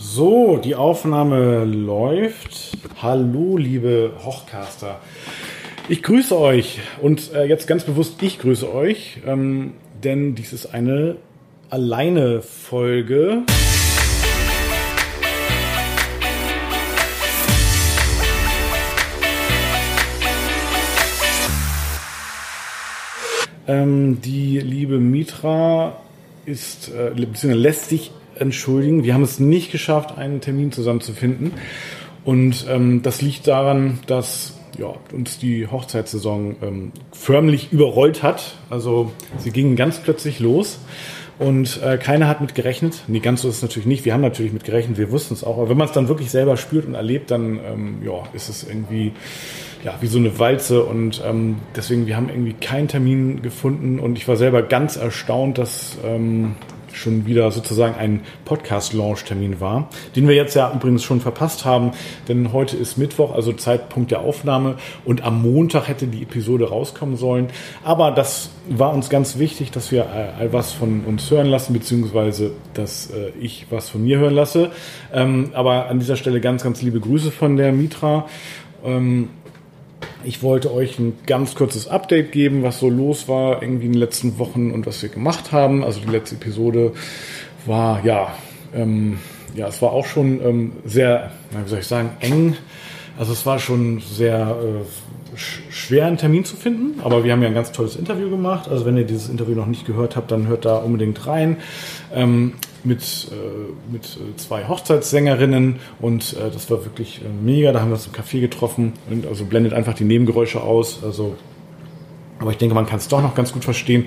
So, die Aufnahme läuft. Hallo, liebe Hochcaster. Ich grüße euch und äh, jetzt ganz bewusst, ich grüße euch, ähm, denn dies ist eine alleine Folge. Ähm, die liebe Mitra ist, äh, lässt sich entschuldigen. Wir haben es nicht geschafft, einen Termin zusammenzufinden. Und ähm, das liegt daran, dass ja, uns die Hochzeitssaison ähm, förmlich überrollt hat. Also sie ging ganz plötzlich los und äh, keiner hat mit gerechnet. Nee, ganz so ist es natürlich nicht. Wir haben natürlich mit gerechnet, wir wussten es auch. Aber wenn man es dann wirklich selber spürt und erlebt, dann ähm, ja, ist es irgendwie ja, wie so eine Walze. Und ähm, deswegen, wir haben irgendwie keinen Termin gefunden. Und ich war selber ganz erstaunt, dass ähm, schon wieder sozusagen ein Podcast-Launch-Termin war, den wir jetzt ja übrigens schon verpasst haben, denn heute ist Mittwoch, also Zeitpunkt der Aufnahme und am Montag hätte die Episode rauskommen sollen. Aber das war uns ganz wichtig, dass wir all was von uns hören lassen, beziehungsweise dass äh, ich was von mir hören lasse. Ähm, aber an dieser Stelle ganz, ganz liebe Grüße von der Mitra. Ähm, ich wollte euch ein ganz kurzes Update geben, was so los war irgendwie in den letzten Wochen und was wir gemacht haben. Also die letzte Episode war ja, ähm, ja, es war auch schon ähm, sehr, wie soll ich sagen, eng. Also es war schon sehr äh, schwer, einen Termin zu finden, aber wir haben ja ein ganz tolles Interview gemacht. Also wenn ihr dieses Interview noch nicht gehört habt, dann hört da unbedingt rein. Ähm, mit, äh, mit äh, zwei Hochzeitssängerinnen und äh, das war wirklich äh, mega. Da haben wir uns im Café getroffen und also blendet einfach die Nebengeräusche aus. Also aber ich denke, man kann es doch noch ganz gut verstehen.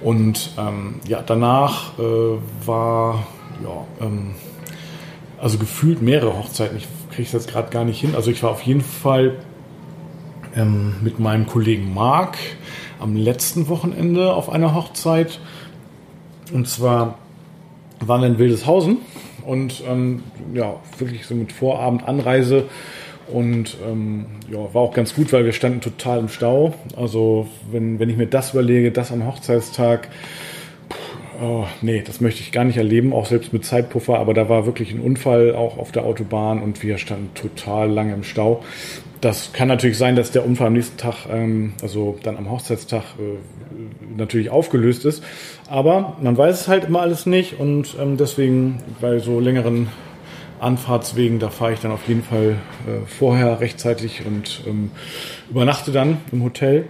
Und ähm, ja, danach äh, war ja ähm, also gefühlt mehrere Hochzeiten. Ich kriege es jetzt gerade gar nicht hin. Also ich war auf jeden Fall ähm, mit meinem Kollegen Marc am letzten Wochenende auf einer Hochzeit. Und zwar waren wir in Wildeshausen und ähm, ja, wirklich so mit Vorabend-Anreise. Und ähm, ja, war auch ganz gut, weil wir standen total im Stau. Also wenn, wenn ich mir das überlege, das am Hochzeitstag, oh, nee, das möchte ich gar nicht erleben, auch selbst mit Zeitpuffer. Aber da war wirklich ein Unfall auch auf der Autobahn und wir standen total lange im Stau. Das kann natürlich sein, dass der Unfall am nächsten Tag, ähm, also dann am Hochzeitstag, äh, natürlich aufgelöst ist. Aber man weiß es halt immer alles nicht und ähm, deswegen bei so längeren Anfahrtswegen, da fahre ich dann auf jeden Fall äh, vorher rechtzeitig und ähm, übernachte dann im Hotel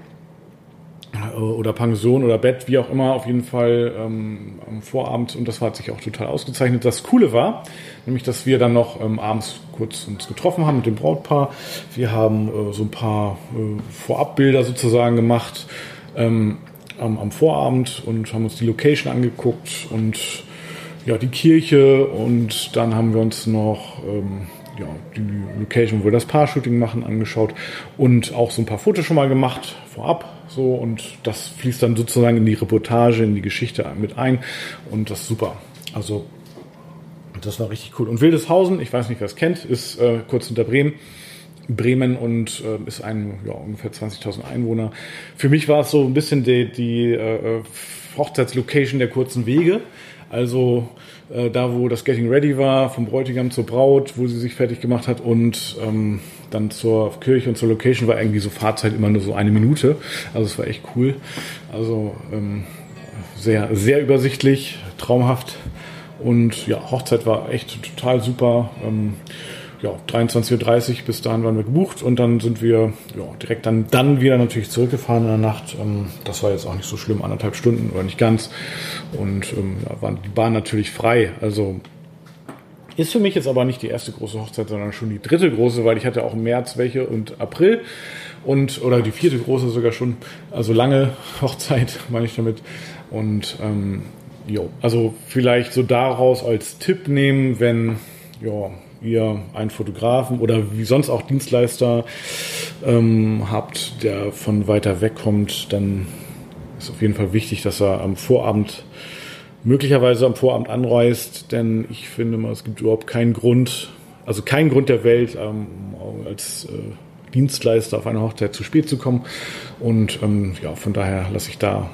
oder Pension oder Bett, wie auch immer, auf jeden Fall ähm, am Vorabend und das hat sich auch total ausgezeichnet. Das Coole war, nämlich, dass wir dann noch ähm, abends kurz uns getroffen haben mit dem Brautpaar. Wir haben äh, so ein paar äh, Vorabbilder sozusagen gemacht ähm, am, am Vorabend und haben uns die Location angeguckt und ja, die Kirche und dann haben wir uns noch ähm, ja, die Location, wo wir das Paar-Shooting machen, angeschaut und auch so ein paar Fotos schon mal gemacht vorab. So und das fließt dann sozusagen in die Reportage, in die Geschichte mit ein und das ist super. Also das war richtig cool. Und Wildeshausen, ich weiß nicht, wer es kennt, ist äh, kurz hinter Bremen. Bremen und äh, ist ein ja, ungefähr 20.000 Einwohner. Für mich war es so ein bisschen die, die äh, Hochzeitslocation der kurzen Wege. Also äh, da, wo das Getting Ready war, vom Bräutigam zur Braut, wo sie sich fertig gemacht hat und ähm, dann zur Kirche und zur Location war irgendwie so Fahrzeit immer nur so eine Minute. Also es war echt cool. Also ähm, sehr, sehr übersichtlich, traumhaft. Und ja, Hochzeit war echt total super. Ähm, ja, 23.30 Uhr, bis dahin waren wir gebucht und dann sind wir ja, direkt dann, dann wieder natürlich zurückgefahren in der Nacht. Ähm, das war jetzt auch nicht so schlimm, anderthalb Stunden oder nicht ganz. Und ähm, ja, war die Bahn natürlich frei. Also ist für mich jetzt aber nicht die erste große Hochzeit, sondern schon die dritte große, weil ich hatte auch im März welche und April und oder die vierte große sogar schon. Also lange Hochzeit meine ich damit. Und ähm, jo, also vielleicht so daraus als Tipp nehmen, wenn ja, ihr einen Fotografen oder wie sonst auch Dienstleister ähm, habt, der von weiter weg kommt, dann ist auf jeden Fall wichtig, dass er am Vorabend möglicherweise am Vorabend anreist, denn ich finde mal, es gibt überhaupt keinen Grund, also keinen Grund der Welt, ähm, als äh, Dienstleister auf eine Hochzeit zu spät zu kommen. Und ähm, ja, von daher lasse ich da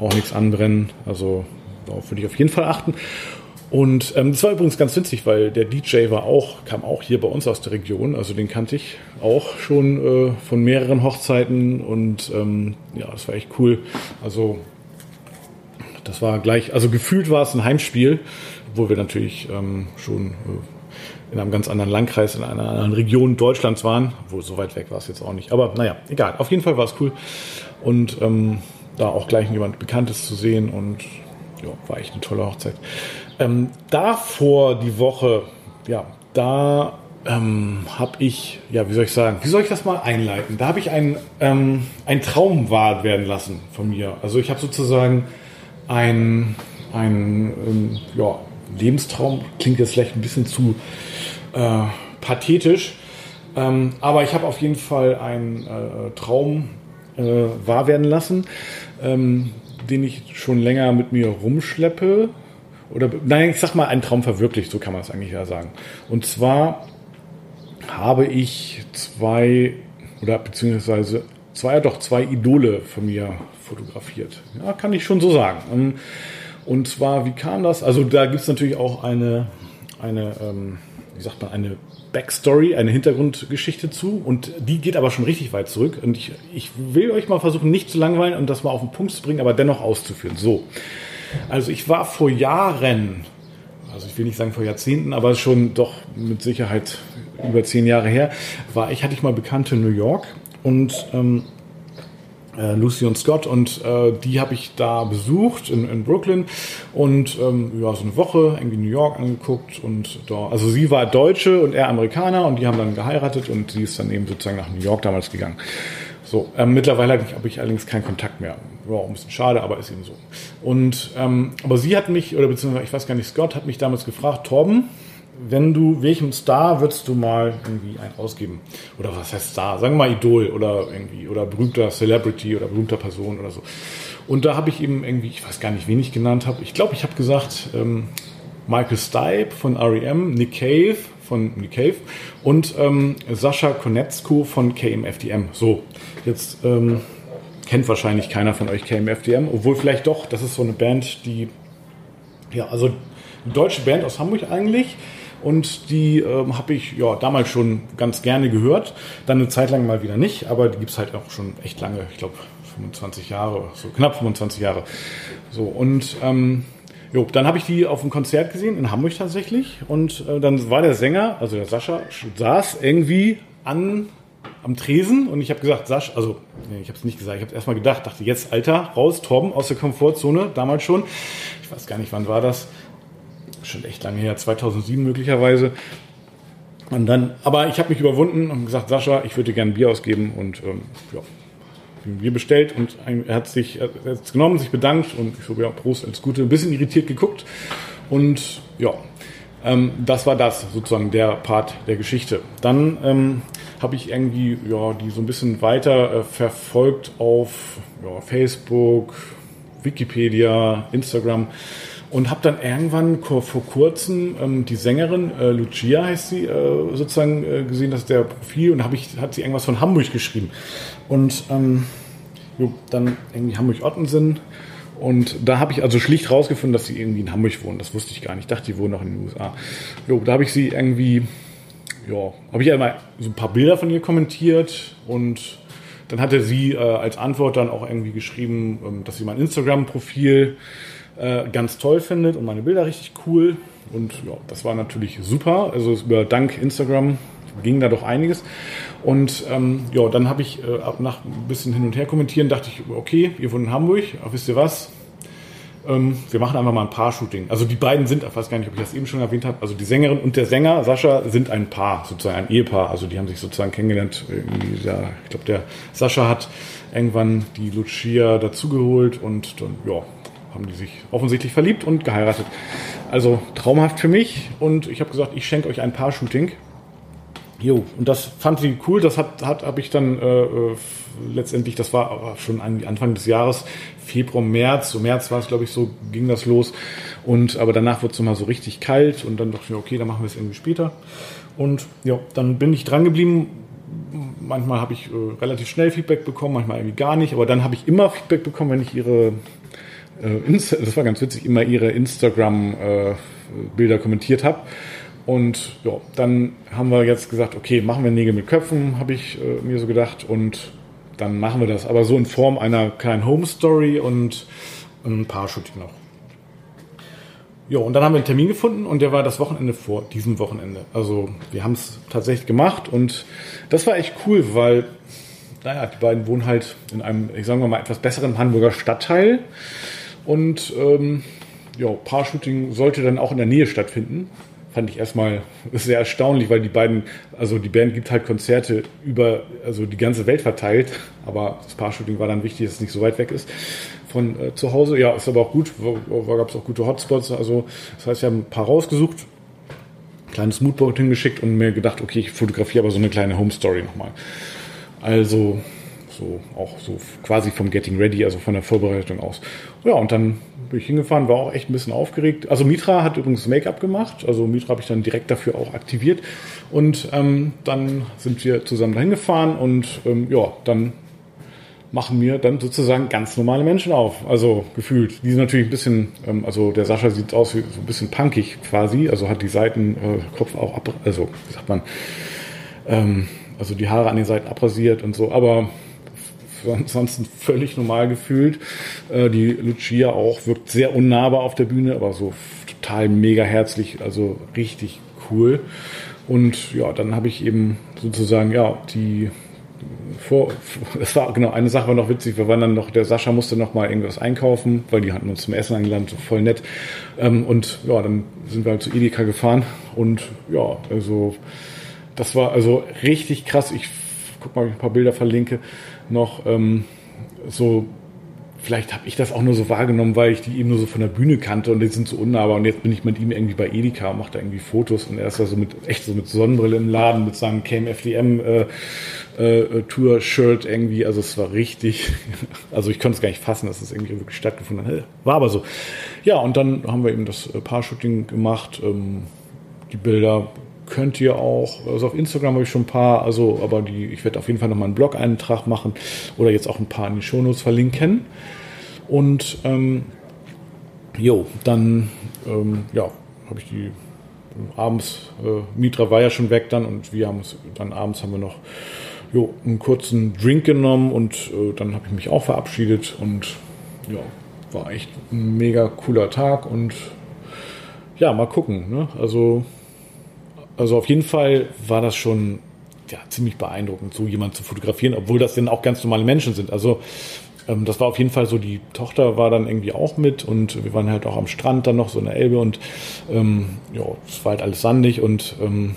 auch nichts anbrennen. Also darauf würde ich auf jeden Fall achten. Und ähm, das war übrigens ganz witzig, weil der DJ war auch, kam auch hier bei uns aus der Region, also den kannte ich auch schon äh, von mehreren Hochzeiten und ähm, ja, das war echt cool. Also das war gleich, also gefühlt war es ein Heimspiel, obwohl wir natürlich ähm, schon äh, in einem ganz anderen Landkreis, in einer anderen Region Deutschlands waren. Wo so weit weg war es jetzt auch nicht. Aber naja, egal. Auf jeden Fall war es cool. Und ähm, da auch gleich jemand Bekanntes zu sehen und ja, war echt eine tolle Hochzeit. Ähm, davor die Woche, ja, da ähm, habe ich, ja, wie soll ich sagen, wie soll ich das mal einleiten? Da habe ich einen, ähm, einen Traum wahr werden lassen von mir. Also ich habe sozusagen ein, ein ähm, ja, Lebenstraum, klingt jetzt vielleicht ein bisschen zu äh, pathetisch, ähm, aber ich habe auf jeden Fall einen äh, Traum äh, wahr werden lassen, ähm, den ich schon länger mit mir rumschleppe. Oder nein, ich sag mal, einen Traum verwirklicht, so kann man es eigentlich ja sagen. Und zwar habe ich zwei oder beziehungsweise zwei, doch zwei Idole von mir fotografiert. Ja, kann ich schon so sagen. Und zwar, wie kam das? Also da gibt es natürlich auch eine, eine ähm, wie sagt man, eine Backstory, eine Hintergrundgeschichte zu. Und die geht aber schon richtig weit zurück. Und ich, ich will euch mal versuchen, nicht zu langweilen und das mal auf den Punkt zu bringen, aber dennoch auszuführen. So. Also ich war vor Jahren, also ich will nicht sagen vor Jahrzehnten, aber schon doch mit Sicherheit über zehn Jahre her, war ich, hatte ich mal Bekannte in New York und ähm, äh, Lucy und Scott und äh, die habe ich da besucht in, in Brooklyn und ähm, ja so eine Woche irgendwie New York angeguckt und da also sie war Deutsche und er Amerikaner und die haben dann geheiratet und sie ist dann eben sozusagen nach New York damals gegangen. So, ähm, mittlerweile habe ich, allerdings keinen Kontakt mehr. War ein bisschen schade, aber ist eben so. Und ähm, aber sie hat mich, oder beziehungsweise ich weiß gar nicht, Scott hat mich damals gefragt, Torben, wenn du, welchem Star würdest du mal irgendwie einen ausgeben? Oder was heißt Star? Sagen wir mal Idol oder irgendwie, oder berühmter Celebrity oder berühmter Person oder so. Und da habe ich eben irgendwie, ich weiß gar nicht, wen ich genannt habe. Ich glaube, ich habe gesagt, ähm, Michael Stipe von REM, Nick Cave von Cave und ähm, Sascha Konetzko von KMFDM. So, jetzt ähm, kennt wahrscheinlich keiner von euch KMFDM, obwohl vielleicht doch, das ist so eine Band, die, ja, also eine deutsche Band aus Hamburg eigentlich, und die ähm, habe ich ja damals schon ganz gerne gehört. Dann eine Zeit lang mal wieder nicht, aber die gibt's halt auch schon echt lange. Ich glaube 25 Jahre, so knapp 25 Jahre. So und ähm, jo, dann habe ich die auf einem Konzert gesehen in Hamburg tatsächlich. Und äh, dann war der Sänger, also der Sascha, saß irgendwie an am Tresen. Und ich habe gesagt, Sasch, also nee, ich habe es nicht gesagt, ich habe erstmal gedacht, dachte jetzt Alter, raus, Torben aus der Komfortzone, damals schon. Ich weiß gar nicht, wann war das? Schon echt lange her, 2007 möglicherweise. Und dann, aber ich habe mich überwunden und gesagt, Sascha, ich würde dir gerne ein Bier ausgeben. Und ähm, ja, Bier bestellt und er hat sich er hat es genommen, sich bedankt und ich so, ja, Prost, alles Gute, ein bisschen irritiert geguckt und ja, ähm, das war das sozusagen der Part der Geschichte. Dann ähm, habe ich irgendwie ja die so ein bisschen weiter äh, verfolgt auf ja, Facebook, Wikipedia, Instagram und habe dann irgendwann vor kurzem ähm, die Sängerin äh, Lucia heißt sie äh, sozusagen äh, gesehen, dass der Profil und habe ich hat sie irgendwas von Hamburg geschrieben und ähm, jo, dann irgendwie Hamburg Ottensen und da habe ich also schlicht rausgefunden, dass sie irgendwie in Hamburg wohnen. Das wusste ich gar nicht. Ich dachte, die wohnen auch in den USA. Jo, da habe ich sie irgendwie ja, habe ich einmal so ein paar Bilder von ihr kommentiert und dann hatte sie äh, als Antwort dann auch irgendwie geschrieben, ähm, dass sie mein Instagram-Profil äh, ganz toll findet und meine Bilder richtig cool. Und ja, das war natürlich super. Also über dank Instagram ging da doch einiges. Und ähm, ja, dann habe ich äh, nach ein bisschen hin und her kommentieren, dachte ich, okay, ihr wohnt in Hamburg, aber wisst ihr was? Ähm, wir machen einfach mal ein Paar-Shooting. Also die beiden sind, ich weiß gar nicht, ob ich das eben schon erwähnt habe, also die Sängerin und der Sänger, Sascha, sind ein Paar, sozusagen ein Ehepaar. Also die haben sich sozusagen kennengelernt. Irgendwie, ja, ich glaube, der Sascha hat irgendwann die Lucia dazugeholt und dann, ja, haben die sich offensichtlich verliebt und geheiratet. Also traumhaft für mich und ich habe gesagt, ich schenke euch ein Paar-Shooting. Jo, und das fand sie cool. Das hat, hat habe ich dann äh, äh letztendlich, das war schon Anfang des Jahres, Februar, März, so März war es, glaube ich, so ging das los. Und aber danach wurde es mal so richtig kalt und dann dachte ich mir, okay, dann machen wir es irgendwie später. Und ja, dann bin ich dran geblieben. Manchmal habe ich äh, relativ schnell Feedback bekommen, manchmal irgendwie gar nicht, aber dann habe ich immer Feedback bekommen, wenn ich ihre das war ganz witzig, immer ihre Instagram-Bilder äh, kommentiert habe. Und ja, dann haben wir jetzt gesagt, okay, machen wir Nägel mit Köpfen, habe ich äh, mir so gedacht. Und dann machen wir das. Aber so in Form einer kleinen Home Story und ein paar Shooting noch. Ja, und dann haben wir einen Termin gefunden und der war das Wochenende vor diesem Wochenende. Also wir haben es tatsächlich gemacht und das war echt cool, weil, naja, die beiden wohnen halt in einem, ich sage mal, etwas besseren Hamburger Stadtteil. Und ähm, ja, Paar-Shooting sollte dann auch in der Nähe stattfinden fand ich erstmal sehr erstaunlich, weil die beiden, also die Band gibt halt Konzerte über, also die ganze Welt verteilt, aber das Paar-Shooting war dann wichtig, dass es nicht so weit weg ist von äh, zu Hause. Ja, ist aber auch gut, da gab es auch gute Hotspots, also das heißt, wir haben ein paar rausgesucht, kleines Moodboard hingeschickt und mir gedacht, okay, ich fotografiere aber so eine kleine Home Story nochmal. Also so auch so quasi vom Getting Ready, also von der Vorbereitung aus. Ja, und dann bin ich hingefahren, war auch echt ein bisschen aufgeregt. Also Mitra hat übrigens Make-up gemacht, also Mitra habe ich dann direkt dafür auch aktiviert. Und ähm, dann sind wir zusammen dahin gefahren und ähm, ja, dann machen mir dann sozusagen ganz normale Menschen auf. Also gefühlt. Die sind natürlich ein bisschen, ähm, also der Sascha sieht aus wie so ein bisschen punkig quasi, also hat die Seiten, äh, Kopf auch ab, also wie sagt man, ähm, also die Haare an den Seiten abrasiert und so, aber ansonsten völlig normal gefühlt. Äh, die Lucia auch wirkt sehr unnahbar auf der Bühne, aber so total mega herzlich, also richtig cool. Und ja, dann habe ich eben sozusagen, ja, die vor, es war genau eine Sache war noch witzig, wir waren dann noch, der Sascha musste noch mal irgendwas einkaufen, weil die hatten uns zum Essen eingeladen, so voll nett. Ähm, und ja, dann sind wir halt zu Edeka gefahren und ja, also das war also richtig krass. Ich guck mal, ob ich ein paar Bilder verlinke noch ähm, so, vielleicht habe ich das auch nur so wahrgenommen, weil ich die eben nur so von der Bühne kannte und die sind so unnahbar und jetzt bin ich mit ihm irgendwie bei Edeka und mache da irgendwie Fotos und er ist da so mit, echt so mit Sonnenbrille im Laden mit seinem KMFDM äh, äh, Tour-Shirt irgendwie, also es war richtig, also ich konnte es gar nicht fassen, dass es irgendwie wirklich stattgefunden hat. War aber so. Ja, und dann haben wir eben das äh, Paar-Shooting gemacht, ähm, die Bilder könnt ihr auch, also auf Instagram habe ich schon ein paar, also aber die, ich werde auf jeden Fall nochmal einen Blog-Eintrag machen oder jetzt auch ein paar in die Shownotes verlinken. Und ähm, jo, dann ähm, ja, habe ich die abends, äh, Mitra war ja schon weg dann und wir haben es, dann abends haben wir noch jo, einen kurzen Drink genommen und äh, dann habe ich mich auch verabschiedet und ja, war echt ein mega cooler Tag und ja, mal gucken. Ne? Also also auf jeden Fall war das schon ja, ziemlich beeindruckend, so jemand zu fotografieren, obwohl das dann auch ganz normale Menschen sind. Also ähm, das war auf jeden Fall so, die Tochter war dann irgendwie auch mit und wir waren halt auch am Strand dann noch so in der Elbe und ähm, ja, es war halt alles sandig und ähm,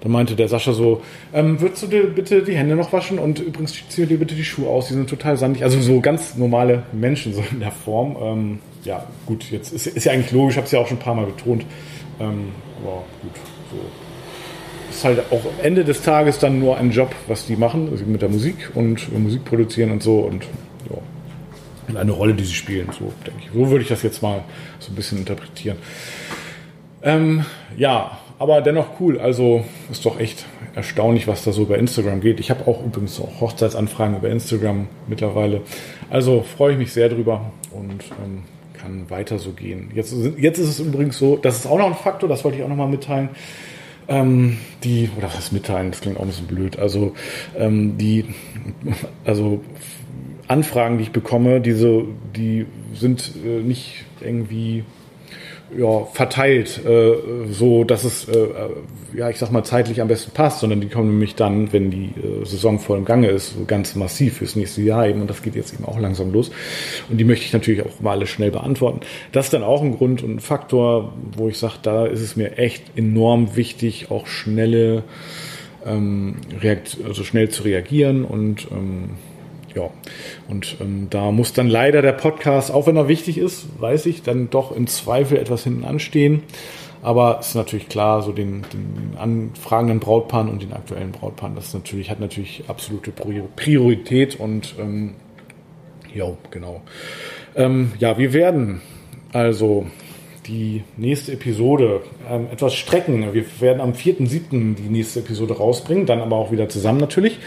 dann meinte der Sascha so, ähm, würdest du dir bitte die Hände noch waschen und übrigens zieh dir bitte die Schuhe aus, die sind total sandig. Also so ganz normale Menschen so in der Form. Ähm, ja, gut, jetzt ist, ist ja eigentlich logisch, ich habe es ja auch schon ein paar Mal betont. Ähm, aber gut, so ist halt auch am Ende des Tages dann nur ein Job, was die machen, also mit der Musik und Musik produzieren und so und ja, eine Rolle, die sie spielen, so denke ich. So würde ich das jetzt mal so ein bisschen interpretieren. Ähm, ja, aber dennoch cool. Also ist doch echt erstaunlich, was da so bei Instagram geht. Ich habe auch übrigens auch Hochzeitsanfragen über Instagram mittlerweile. Also freue ich mich sehr drüber und ähm, kann weiter so gehen. Jetzt, jetzt ist es übrigens so, das ist auch noch ein Faktor, das wollte ich auch noch mal mitteilen. Ähm, die, oder was mitteilen, das klingt auch ein bisschen blöd. Also ähm, die, also Anfragen, die ich bekomme, diese, die sind äh, nicht irgendwie ja, verteilt, äh, so dass es, äh, ja, ich sag mal, zeitlich am besten passt, sondern die kommen nämlich dann, wenn die äh, Saison voll im Gange ist, ganz massiv fürs nächste Jahr eben und das geht jetzt eben auch langsam los. Und die möchte ich natürlich auch mal alle schnell beantworten. Das ist dann auch ein Grund und ein Faktor, wo ich sage, da ist es mir echt enorm wichtig, auch schnelle ähm, Reakt also schnell zu reagieren und ähm, ja, und ähm, da muss dann leider der Podcast, auch wenn er wichtig ist, weiß ich, dann doch im Zweifel etwas hinten anstehen. Aber es ist natürlich klar, so den, den anfragenden Brautpaaren und den aktuellen Brautpaaren, das natürlich, hat natürlich absolute Priorität und ähm, ja, genau. Ähm, ja, wir werden also die nächste Episode ähm, etwas strecken. Wir werden am 4.7. die nächste Episode rausbringen, dann aber auch wieder zusammen natürlich.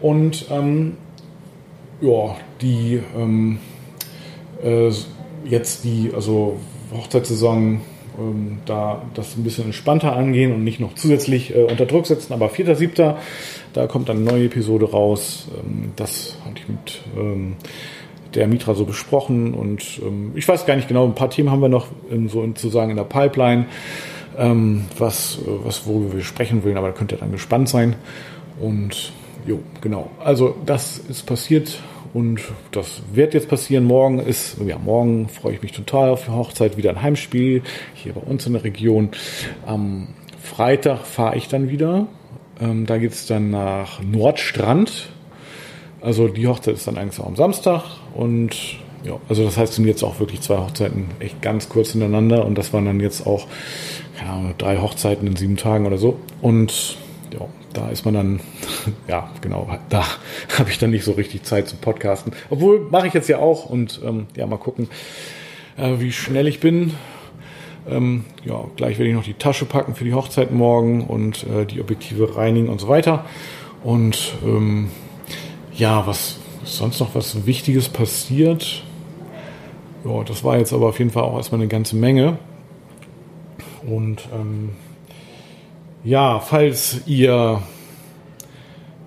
Und ähm, ja, die ähm, äh, jetzt die, also Hochzeitssaison ähm, da das ein bisschen entspannter angehen und nicht noch zusätzlich äh, unter Druck setzen. Aber 4.7., da kommt eine neue Episode raus. Ähm, das hatte ich mit ähm, der Mitra so besprochen und ähm, ich weiß gar nicht genau, ein paar Themen haben wir noch in, so sozusagen in der Pipeline, ähm, was, äh, was, worüber wir sprechen wollen, aber da könnt ihr dann gespannt sein. Und jo, genau. Also das ist passiert und das wird jetzt passieren. Morgen ist, ja, morgen freue ich mich total auf die Hochzeit, wieder ein Heimspiel hier bei uns in der Region. Am Freitag fahre ich dann wieder. Ähm, da geht es dann nach Nordstrand. Also die Hochzeit ist dann eigentlich auch am Samstag und ja, also das heißt, sind jetzt auch wirklich zwei Hochzeiten echt ganz kurz hintereinander und das waren dann jetzt auch, keine Ahnung, drei Hochzeiten in sieben Tagen oder so. Und ja, da ist man dann, ja, genau, da habe ich dann nicht so richtig Zeit zum Podcasten. Obwohl, mache ich jetzt ja auch und ähm, ja, mal gucken, äh, wie schnell ich bin. Ähm, ja, gleich werde ich noch die Tasche packen für die Hochzeit morgen und äh, die Objektive reinigen und so weiter. Und ähm, ja, was ist sonst noch was Wichtiges passiert? Ja, das war jetzt aber auf jeden Fall auch erstmal eine ganze Menge. Und ähm, ja, falls ihr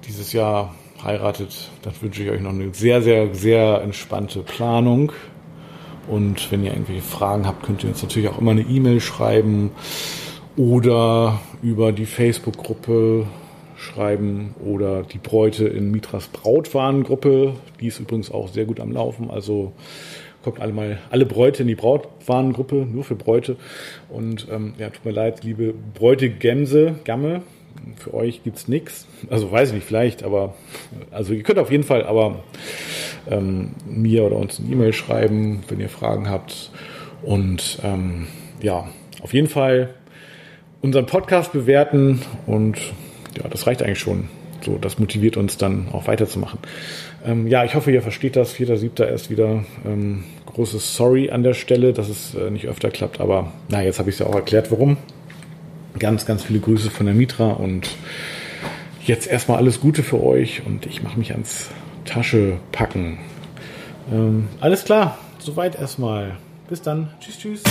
dieses Jahr heiratet, dann wünsche ich euch noch eine sehr, sehr, sehr entspannte Planung. Und wenn ihr irgendwelche Fragen habt, könnt ihr uns natürlich auch immer eine E-Mail schreiben oder über die Facebook-Gruppe schreiben oder die Bräute in Mitras Brautwarengruppe. Die ist übrigens auch sehr gut am Laufen. Also kommt alle mal alle Bräute in die Brautwarengruppe, nur für Bräute. Und ähm, ja, tut mir leid, liebe Bräute Gämse, Gamme, für euch gibt's nichts. Also weiß ich nicht, vielleicht, aber also ihr könnt auf jeden Fall aber ähm, mir oder uns eine E-Mail schreiben, wenn ihr Fragen habt. Und ähm, ja, auf jeden Fall unseren Podcast bewerten und ja, das reicht eigentlich schon. So, das motiviert uns dann auch weiterzumachen. Ähm, ja, ich hoffe, ihr versteht das. 4.7. erst wieder. Ähm, großes Sorry an der Stelle, dass es äh, nicht öfter klappt, aber na, jetzt habe ich es ja auch erklärt, warum. Ganz, ganz viele Grüße von der Mitra und jetzt erstmal alles Gute für euch und ich mache mich ans Tasche packen. Ähm, alles klar, soweit erstmal. Bis dann. Tschüss, tschüss.